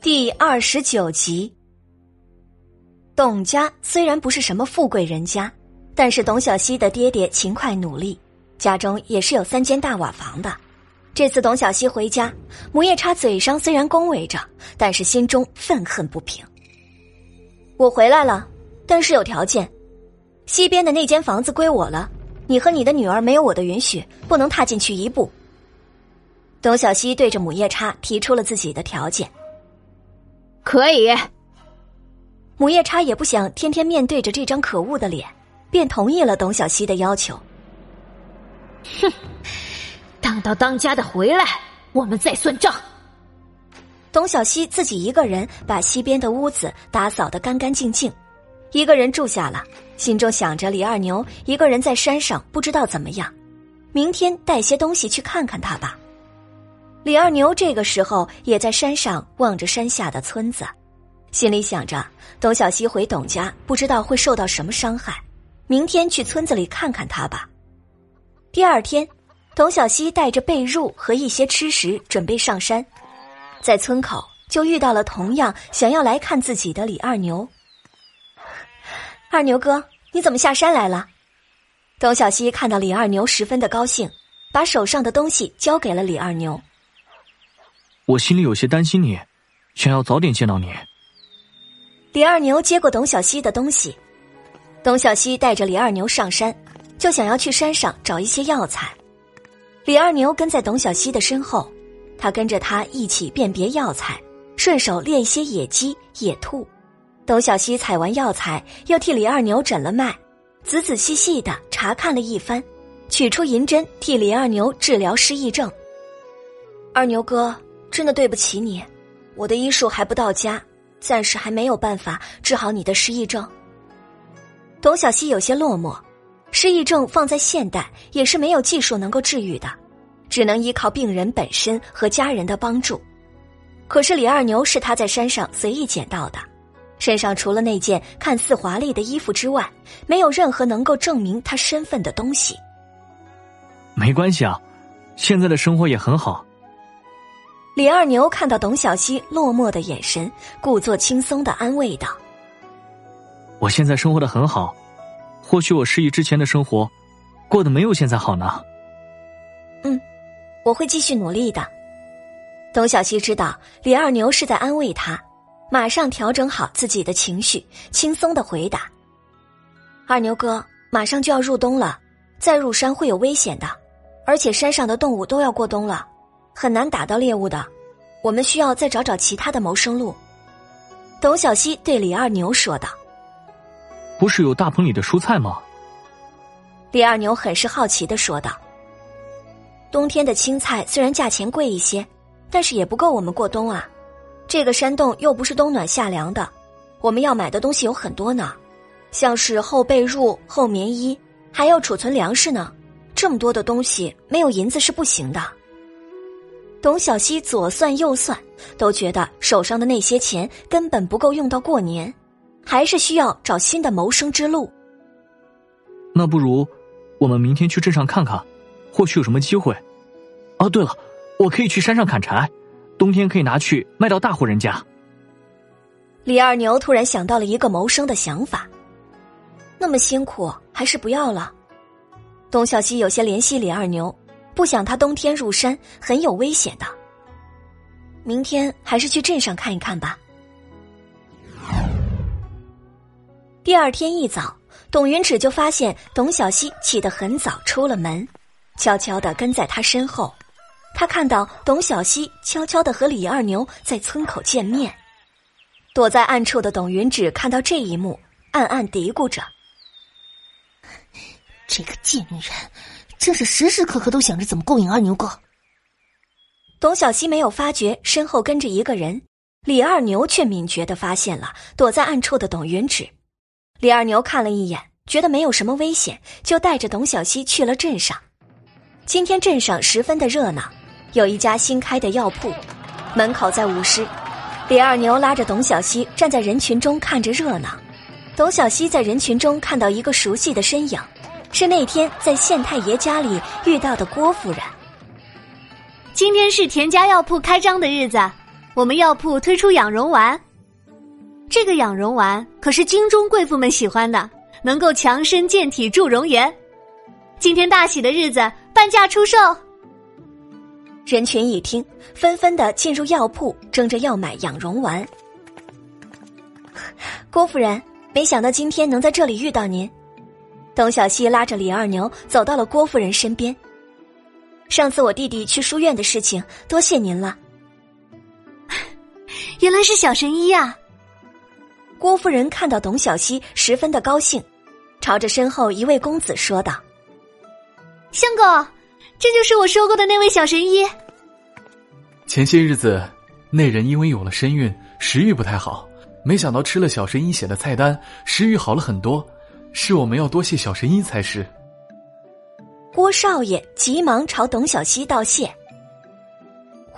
第二十九集，董家虽然不是什么富贵人家，但是董小希的爹爹勤快努力，家中也是有三间大瓦房的。这次董小希回家，母夜叉嘴上虽然恭维着，但是心中愤恨不平。我回来了，但是有条件，西边的那间房子归我了，你和你的女儿没有我的允许，不能踏进去一步。董小希对着母夜叉提出了自己的条件。可以，母夜叉也不想天天面对着这张可恶的脸，便同意了董小希的要求。哼，等到当家的回来，我们再算账。董小希自己一个人把西边的屋子打扫得干干净净，一个人住下了，心中想着李二牛一个人在山上不知道怎么样，明天带些东西去看看他吧。李二牛这个时候也在山上望着山下的村子，心里想着董小西回董家不知道会受到什么伤害，明天去村子里看看他吧。第二天，董小西带着被褥和一些吃食准备上山，在村口就遇到了同样想要来看自己的李二牛。二牛哥，你怎么下山来了？董小西看到李二牛十分的高兴，把手上的东西交给了李二牛。我心里有些担心你，想要早点见到你。李二牛接过董小希的东西，董小希带着李二牛上山，就想要去山上找一些药材。李二牛跟在董小希的身后，他跟着他一起辨别药材，顺手猎一些野鸡、野兔。董小希采完药材，又替李二牛诊了脉，仔仔细细的查看了一番，取出银针替李二牛治疗失忆症。二牛哥。真的对不起你，我的医术还不到家，暂时还没有办法治好你的失忆症。董小希有些落寞，失忆症放在现代也是没有技术能够治愈的，只能依靠病人本身和家人的帮助。可是李二牛是他在山上随意捡到的，身上除了那件看似华丽的衣服之外，没有任何能够证明他身份的东西。没关系啊，现在的生活也很好。李二牛看到董小希落寞的眼神，故作轻松的安慰道：“我现在生活的很好，或许我失忆之前的生活，过得没有现在好呢。”嗯，我会继续努力的。董小希知道李二牛是在安慰他，马上调整好自己的情绪，轻松的回答：“二牛哥，马上就要入冬了，再入山会有危险的，而且山上的动物都要过冬了。”很难打到猎物的，我们需要再找找其他的谋生路。董小希对李二牛说道：“不是有大棚里的蔬菜吗？”李二牛很是好奇的说道：“冬天的青菜虽然价钱贵一些，但是也不够我们过冬啊。这个山洞又不是冬暖夏凉的，我们要买的东西有很多呢，像是厚被褥、厚棉衣，还要储存粮食呢。这么多的东西，没有银子是不行的。”董小希左算右算，都觉得手上的那些钱根本不够用到过年，还是需要找新的谋生之路。那不如我们明天去镇上看看，或许有什么机会。哦，对了，我可以去山上砍柴，冬天可以拿去卖到大户人家。李二牛突然想到了一个谋生的想法，那么辛苦，还是不要了。董小希有些怜惜李二牛。不想他冬天入山很有危险的。明天还是去镇上看一看吧。第二天一早，董云芷就发现董小希起得很早，出了门，悄悄的跟在他身后。他看到董小希悄悄的和李二牛在村口见面。躲在暗处的董云芷看到这一幕，暗暗嘀咕着：“这个贱女人。”真是时时刻刻都想着怎么勾引二牛哥。董小希没有发觉身后跟着一个人，李二牛却敏觉的发现了躲在暗处的董云芷。李二牛看了一眼，觉得没有什么危险，就带着董小希去了镇上。今天镇上十分的热闹，有一家新开的药铺，门口在舞狮。李二牛拉着董小希站在人群中看着热闹。董小希在人群中看到一个熟悉的身影。是那天在县太爷家里遇到的郭夫人。今天是田家药铺开张的日子，我们药铺推出养荣丸。这个养荣丸可是京中贵妇们喜欢的，能够强身健体、助容颜。今天大喜的日子，半价出售。人群一听，纷纷的进入药铺，争着要买养荣丸。郭夫人，没想到今天能在这里遇到您。董小希拉着李二牛走到了郭夫人身边。上次我弟弟去书院的事情，多谢您了。原来是小神医呀！郭夫人看到董小希，十分的高兴，朝着身后一位公子说道：“相公，这就是我说过的那位小神医。前些日子，那人因为有了身孕，食欲不太好，没想到吃了小神医写的菜单，食欲好了很多。是我们要多谢小神医才是。”郭少爷急忙朝董小希道谢：“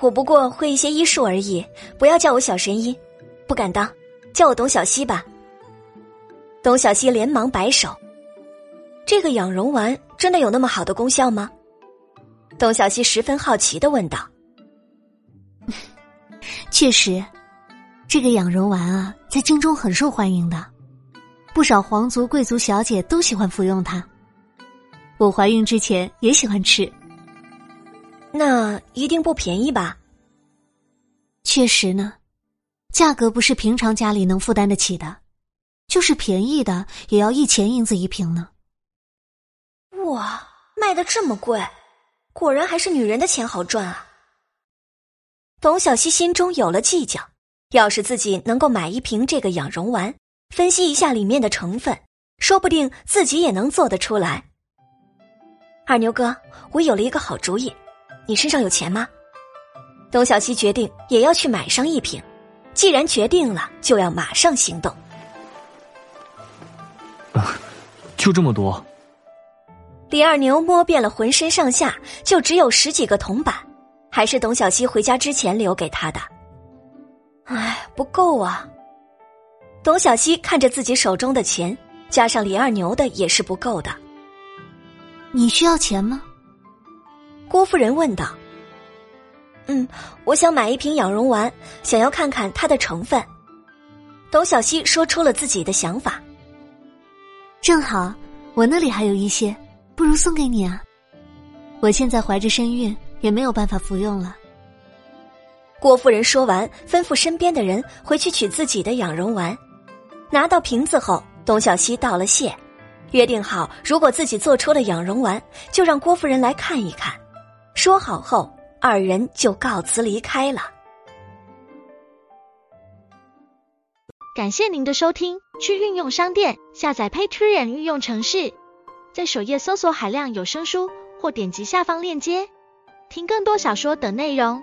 我不过会一些医术而已，不要叫我小神医，不敢当。”叫我董小希吧。董小希连忙摆手：“这个养容丸真的有那么好的功效吗？”董小希十分好奇的问道：“ 确实，这个养容丸啊，在京中很受欢迎的，不少皇族贵族小姐都喜欢服用它。我怀孕之前也喜欢吃。那一定不便宜吧？确实呢。”价格不是平常家里能负担得起的，就是便宜的也要一钱银子一瓶呢。哇，卖的这么贵，果然还是女人的钱好赚啊！董小希心中有了计较，要是自己能够买一瓶这个养容丸，分析一下里面的成分，说不定自己也能做得出来。二牛哥，我有了一个好主意，你身上有钱吗？董小希决定也要去买上一瓶。既然决定了，就要马上行动。啊，就这么多。李二牛摸遍了浑身上下，就只有十几个铜板，还是董小希回家之前留给他的。唉，不够啊！董小希看着自己手中的钱，加上李二牛的，也是不够的。你需要钱吗？郭夫人问道。嗯，我想买一瓶养荣丸，想要看看它的成分。董小希说出了自己的想法。正好，我那里还有一些，不如送给你啊。我现在怀着身孕，也没有办法服用了。郭夫人说完，吩咐身边的人回去取自己的养荣丸。拿到瓶子后，董小希道了谢，约定好，如果自己做出了养荣丸，就让郭夫人来看一看。说好后。二人就告辞离开了。感谢您的收听，去运用商店下载 Patreon 运用城市，在首页搜索海量有声书，或点击下方链接听更多小说等内容。